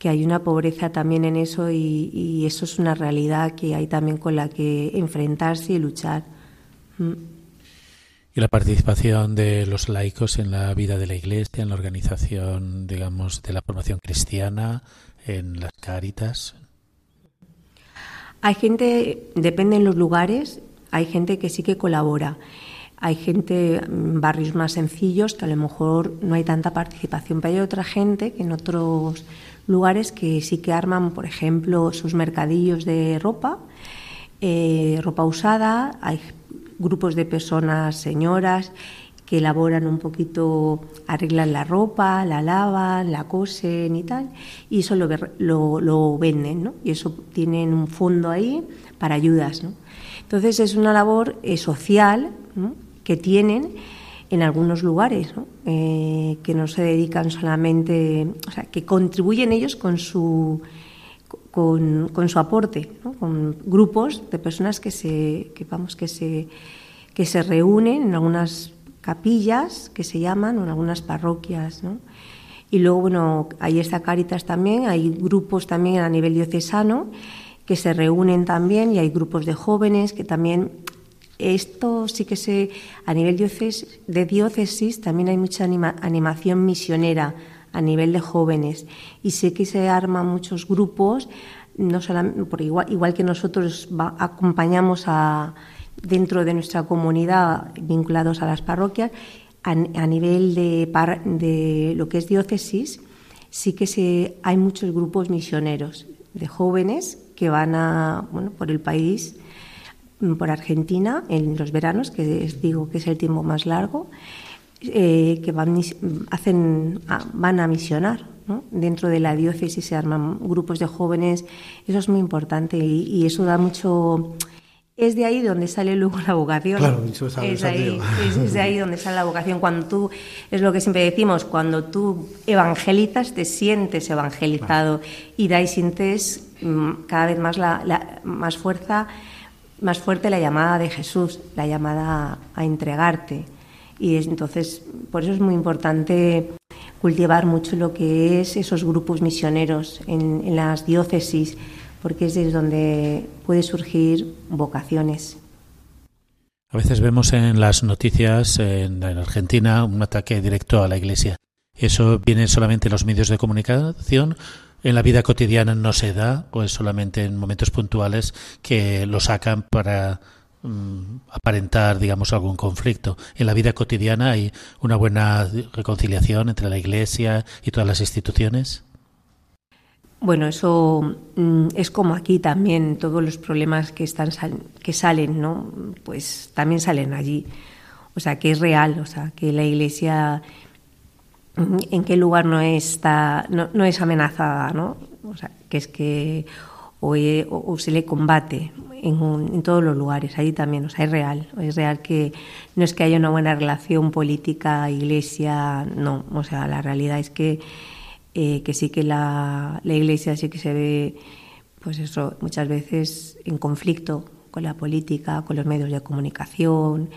que hay una pobreza también en eso y, eso es una realidad que hay también con la que enfrentarse y luchar. Mm. Y la participación de los laicos en la vida de la Iglesia, en la organización, digamos, de la formación cristiana, en las cáritas. Hay gente, depende en los lugares, hay gente que sí que colabora. Hay gente en barrios más sencillos que a lo mejor no hay tanta participación, pero hay otra gente que en otros lugares que sí que arman, por ejemplo, sus mercadillos de ropa, eh, ropa usada, hay grupos de personas, señoras, que elaboran un poquito, arreglan la ropa, la lavan, la cosen y tal, y eso lo, lo, venden, ¿no? Y eso tienen un fondo ahí para ayudas, ¿no? Entonces es una labor eh, social que tienen en algunos lugares, eh, que no se dedican solamente, o sea, que contribuyen ellos con su, con, su aporte, con grupos de personas que se, vamos, que se, que se reúnen en algunas capillas que se llaman o en algunas parroquias, Y luego, bueno, ahí está Cáritas también, hay grupos también a nivel diocesano que se reúnen también y hay grupos de jóvenes que también esto sí que se, a nivel de diócesis también hay mucha animación misionera a nivel de jóvenes. Y sé que se arman muchos grupos, no solamente, por igual, igual que nosotros acompañamos a, dentro de nuestra comunidad vinculados a las parroquias, a, nivel de, de, lo que es diócesis, sí que se, hay muchos grupos misioneros de jóvenes que van a, bueno, por el país por Argentina en los veranos, que les digo que es el tiempo más largo, eh, que van, hacen, van a misionar. Dentro de la diócesis se arman grupos de jóvenes, eso es muy importante y, eso da mucho... Es de ahí donde sale luego la vocación. Claro, eso es, es, ahí, es, de ahí donde sale la vocación. Cuando tú, es lo que siempre decimos, cuando tú evangelizas, te sientes evangelizado y de ahí sientes mm, cada vez más, la más fuerza más fuerte la llamada de Jesús, la llamada a entregarte. Y entonces, por eso es muy importante cultivar mucho lo que es esos grupos misioneros en, las diócesis, porque es desde donde puede surgir vocaciones. A veces vemos en las noticias en, Argentina un ataque directo a la Iglesia. ¿Eso viene solamente en los medios de comunicación en la vida cotidiana no se da, o es solamente en momentos puntuales que lo sacan para aparentar, digamos, algún conflicto. En la vida cotidiana hay una buena reconciliación entre la Iglesia y todas las instituciones. Bueno, eso mm, es como aquí también todos los problemas que están que salen, ¿no? Pues también salen allí. O sea, que es real, o sea, que la Iglesia en qué lugar no está no, es amenazada no o sea que es que o, se le combate en, todos los lugares. Ahí también o sea es real es real que no es que haya una buena relación política iglesia no. O sea la realidad es que eh, que sí que la, la iglesia sí que se ve pues eso muchas veces en conflicto con la política con los medios de comunicación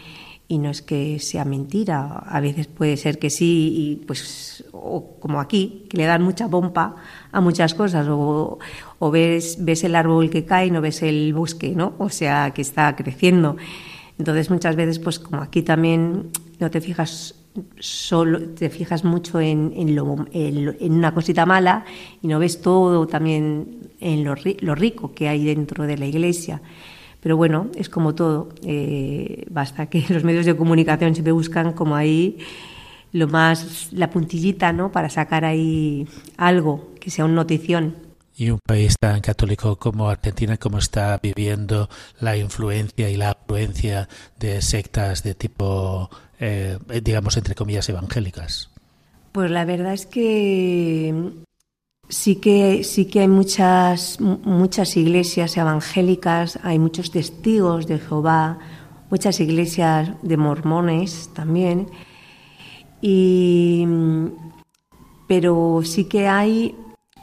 y no es que sea mentira, a veces puede ser que sí, y pues, o como aquí, que le dan mucha pompa a muchas cosas, o, o ves, ves el árbol que cae y no ves el bosque, ¿no? O sea, que está creciendo. Entonces, muchas veces, pues como aquí también no te fijas solo, te fijas mucho en, en, lo, en, una cosita mala y no ves todo también en lo, lo rico que hay dentro de la iglesia Pero bueno, es como todo. Eh, basta que [LAUGHS] los medios de comunicación siempre buscan como ahí lo más, la puntillita, ¿no? Para sacar ahí algo, que sea una notición. Y un país tan católico como Argentina, ¿cómo está viviendo la influencia y la afluencia de sectas de tipo, eh, digamos, entre comillas, evangélicas? Pues la verdad es que sí que sí que hay muchas muchas iglesias evangélicas, hay muchos testigos de Jehová, muchas iglesias de mormones también. Y pero sí que hay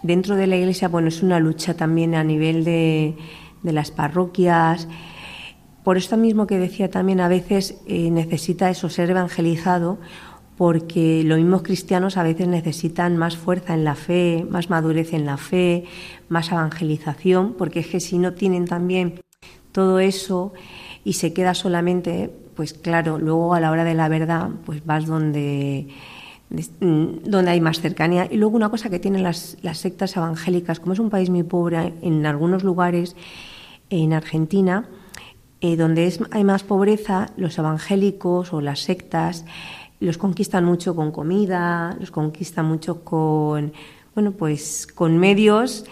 dentro de la iglesia, bueno, es una lucha también a nivel de, de las parroquias. Por esto mismo que decía también, a veces eh, necesita eso, ser evangelizado, porque los mismos cristianos a veces necesitan más fuerza en la fe, más madurez en la fe, más evangelización, porque es que si no tienen también todo eso y se queda solamente, pues claro, luego a la hora de la verdad, pues vas donde donde hay más cercanía. Y luego una cosa que tienen las, sectas evangélicas, como es un país muy pobre en algunos lugares, en Argentina, eh, donde hay más pobreza, los evangélicos o las sectas los conquistan mucho con comida, los conquistan mucho con, bueno, pues con medios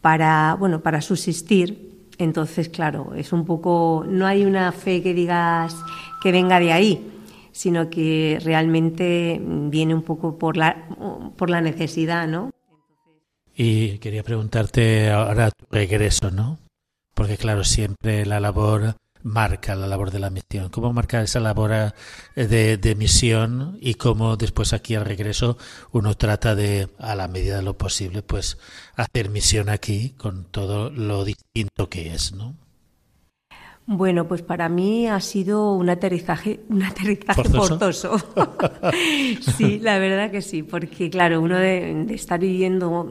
para, bueno, para subsistir. Entonces, claro, es un poco, no hay una fe que digas que venga de ahí, sino que realmente viene un poco por la, por la necesidad, ¿no? Y quería preguntarte ahora tu regreso, ¿no? Porque claro, siempre la labor marca la labor de la misión? ¿Cómo marca esa labor eh, de, de, misión y cómo después aquí al regreso uno trata de, a la medida de lo posible, pues hacer misión aquí con todo lo distinto que es, ¿no? Bueno, pues para mí ha sido un aterrizaje, un aterrizaje forzoso. [LAUGHS] sí, la verdad que sí, porque claro, uno de, de, estar viviendo,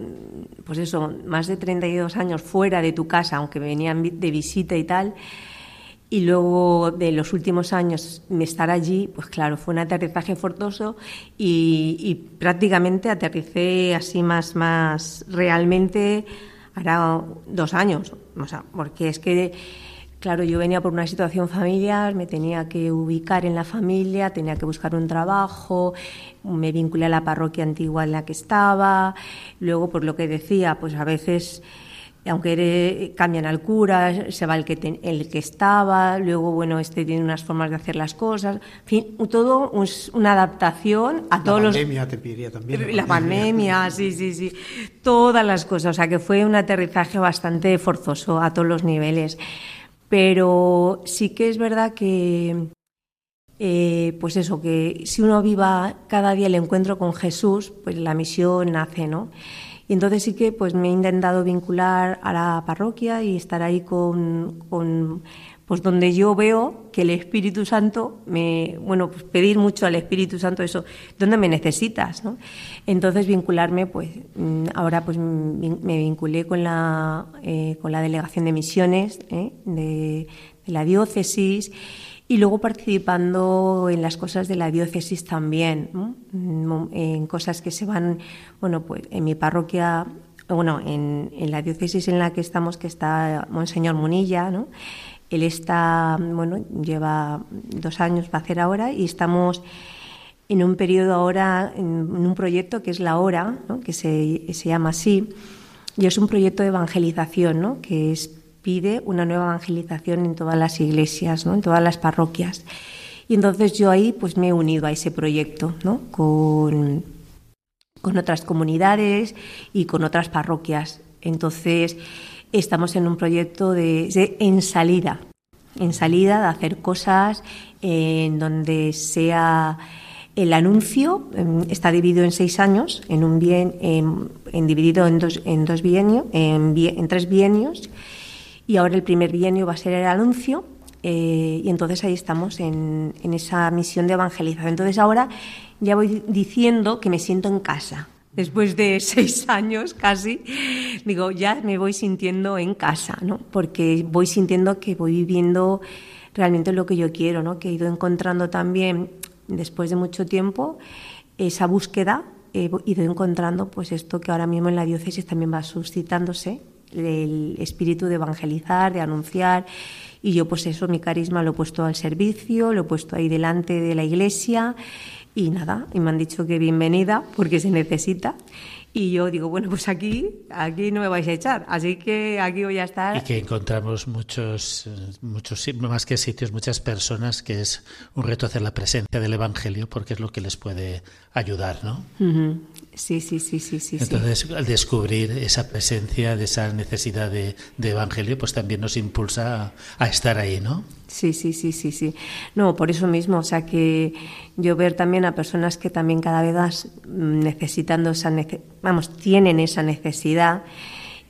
pues eso, más de 32 años fuera de tu casa, aunque venían de visita y tal, y luego de los últimos años estar allí, pues claro, fue un aterrizaje forzoso y, prácticamente aterricé así más, más realmente hará dos años, o sea, porque es que, claro, yo venía por una situación familiar, me tenía que ubicar en la familia, tenía que buscar un trabajo, me vinculé a la parroquia antigua en la que estaba, luego por lo que decía, pues a veces aunque cambian al cura, se va el que, el que estaba, luego, bueno, este tiene unas formas de hacer las cosas, en fin, todo es una adaptación a todos los... La pandemia te pediría también. La, pandemia, [LAUGHS] sí, sí, sí, todas las cosas, o sea que fue un aterrizaje bastante forzoso a todos los niveles, pero sí que es verdad que, eh, pues eso, que si uno viva cada día el encuentro con Jesús, pues la misión nace, ¿no? Y entonces sí que pues me he intentado vincular a la parroquia y estar ahí con, pues donde yo veo que el Espíritu Santo me, bueno, pues pedir mucho al Espíritu Santo eso, ¿dónde me necesitas? ¿no? Entonces vincularme, pues mm, ahora pues me vinculé con la, eh, con la delegación de misiones ¿eh? de la diócesis y luego participando en las cosas de la diócesis también, mm, en cosas que se van, bueno, pues en mi parroquia, bueno, en, la diócesis en la que estamos, que está Monseñor Munilla, ¿no? Él está, bueno, lleva dos años, va a hacer ahora, y estamos en un periodo ahora, en un proyecto que es La Hora, que se, se llama así, y es un proyecto de evangelización, ¿no? que es pide una nueva evangelización en todas las iglesias, ¿no? en todas las parroquias. Y entonces yo ahí pues me he unido a ese proyecto ¿no? con, con otras comunidades y con otras parroquias. Entonces estamos en un proyecto de, en salida, en salida de hacer cosas en donde sea el anuncio em, está dividido en seis años, en un bien, en, dividido en dos, en dos bienios, en, en tres bienios y ahora el primer bienio va a ser el anuncio eh, y entonces ahí estamos en, esa misión de evangelización. Entonces ahora ya voy diciendo que me siento en casa. Después de [LAUGHS] seis años casi, digo, ya me voy sintiendo en casa, ¿no? Porque voy sintiendo que voy viviendo realmente lo que yo quiero, ¿no? Que he ido encontrando también, después de mucho tiempo, esa búsqueda, he ido encontrando pues esto que ahora mismo en la diócesis también va suscitándose, el espíritu de evangelizar, de anunciar Y yo pues eso, mi carisma lo he puesto al servicio, lo he puesto ahí delante de la iglesia y nada, y me han dicho que bienvenida porque se necesita. Y yo digo, bueno, pues aquí, aquí no me vais a echar, así que aquí voy a estar. Y que encontramos muchos, muchos, más que sitios, muchas personas que es un reto hacer la presencia del Evangelio porque es lo que les puede ayudar, ¿no? Sí, sí, sí, sí, sí. Entonces, al descubrir esa presencia de esa necesidad de, Evangelio, pues también nos impulsa a, estar ahí, ¿no? Sí, sí, sí, sí, sí. No, por eso mismo, o sea que yo ver también a personas que también cada vez más necesitando esa, vamos, tienen esa necesidad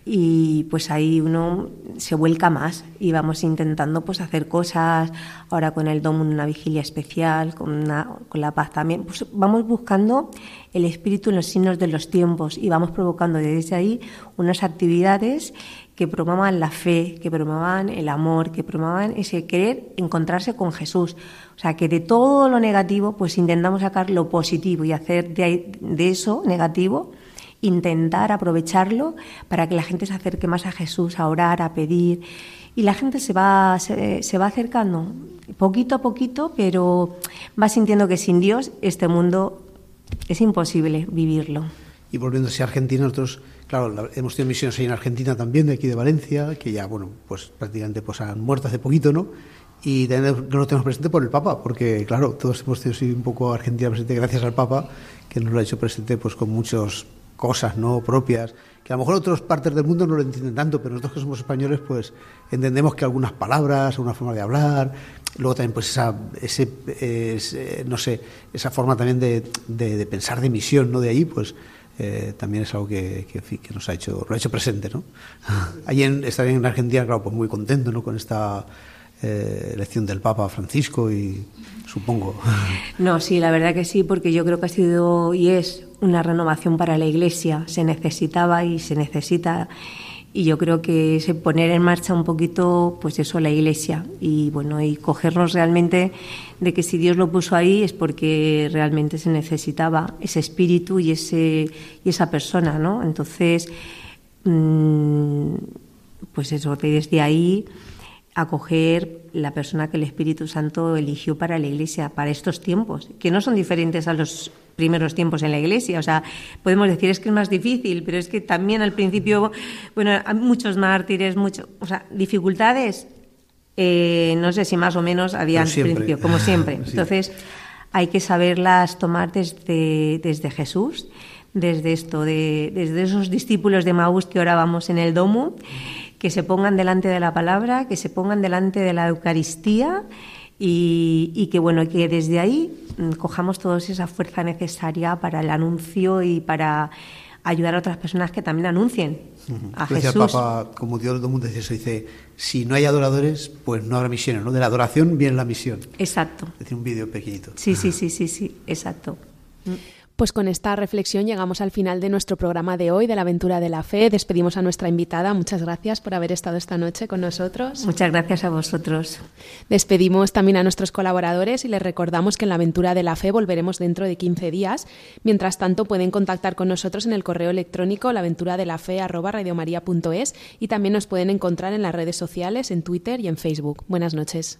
y pues ahí uno se vuelca más y vamos intentando pues hacer cosas ahora con el domo una vigilia especial con, con la paz también pues vamos buscando el espíritu en los signos de los tiempos y vamos provocando desde ahí unas actividades que promuevan la fe, que promuevan el amor, que promuevan ese querer encontrarse con Jesús. O sea, que de todo lo negativo, pues intentamos sacar lo positivo y hacer de, de eso negativo intentar aprovecharlo para que la gente se acerque más a Jesús, a orar, a pedir. Y la gente se va, se, va acercando poquito a poquito, pero va sintiendo que sin Dios este mundo es imposible vivirlo. Y volviéndose a Argentina, nosotros, claro, hemos tenido misiones ahí en Argentina también, de aquí de Valencia, que ya, bueno, pues prácticamente pues han muerto hace poquito, ¿no? Y también no lo tenemos presente por el Papa, porque, claro, todos hemos tenido un poco Argentina presente gracias al Papa, que nos lo ha hecho presente pues con muchos cosas no propias, que a lo mejor otras partes del mundo no lo entienden tanto, pero nosotros que somos españoles, pues entendemos que algunas palabras, una forma de hablar, luego también pues esa, ese, eh, no sé, esa forma también de, de, pensar de misión, ¿no? De ahí, pues eh, también es algo que, que, nos ha hecho, lo ha hecho presente, ¿no? [LAUGHS] Allí en, estar en Argentina, claro, pues muy contento, ¿no? Con esta eh, elección del Papa Francisco y supongo. No, sí, la verdad que sí, porque yo creo que ha sido y es una renovación para la Iglesia. Se necesitaba y se necesita. Y yo creo que es poner en marcha un poquito, pues eso, la Iglesia. Y bueno, y cogernos realmente de que si Dios lo puso ahí es porque realmente se necesitaba ese espíritu y, ese, y esa persona, ¿no? Entonces, mm, pues eso, desde ahí acoger la persona que el Espíritu Santo eligió para la Iglesia, para estos tiempos, que no son diferentes a los primeros tiempos en la Iglesia. O sea, podemos decir es que es más difícil, pero es que también al principio, bueno, hay muchos mártires, mucho, o sea, dificultades, eh, no sé si más o menos había al principio, como [LAUGHS] siempre. Entonces, hay que saberlas tomar desde, desde Jesús, desde esto, de, desde esos discípulos de Maús que orábamos en el domo que se pongan delante de la palabra, que se pongan delante de la Eucaristía y, que bueno que desde ahí mm, cojamos toda esa fuerza necesaria para el anuncio y para ayudar a otras personas que también anuncien a Jesús. el Papa, como Dios del mundo dice eso, dice, si no hay adoradores, pues no habrá misiones, ¿no? De la adoración viene la misión. Exacto. Es decir, un vídeo pequeñito. Sí, sí, sí, sí, sí, exacto. Pues con esta reflexión llegamos al final de nuestro programa de hoy, de la aventura de la fe. Despedimos a nuestra invitada. Muchas gracias por haber estado esta noche con nosotros. Muchas gracias a vosotros. Despedimos también a nuestros colaboradores y les recordamos que en la aventura de la fe volveremos dentro de 15 días. Mientras tanto, pueden contactar con nosotros en el correo electrónico laventuradelafe.es y también nos pueden encontrar en las redes sociales, en Twitter y en Facebook. Buenas noches.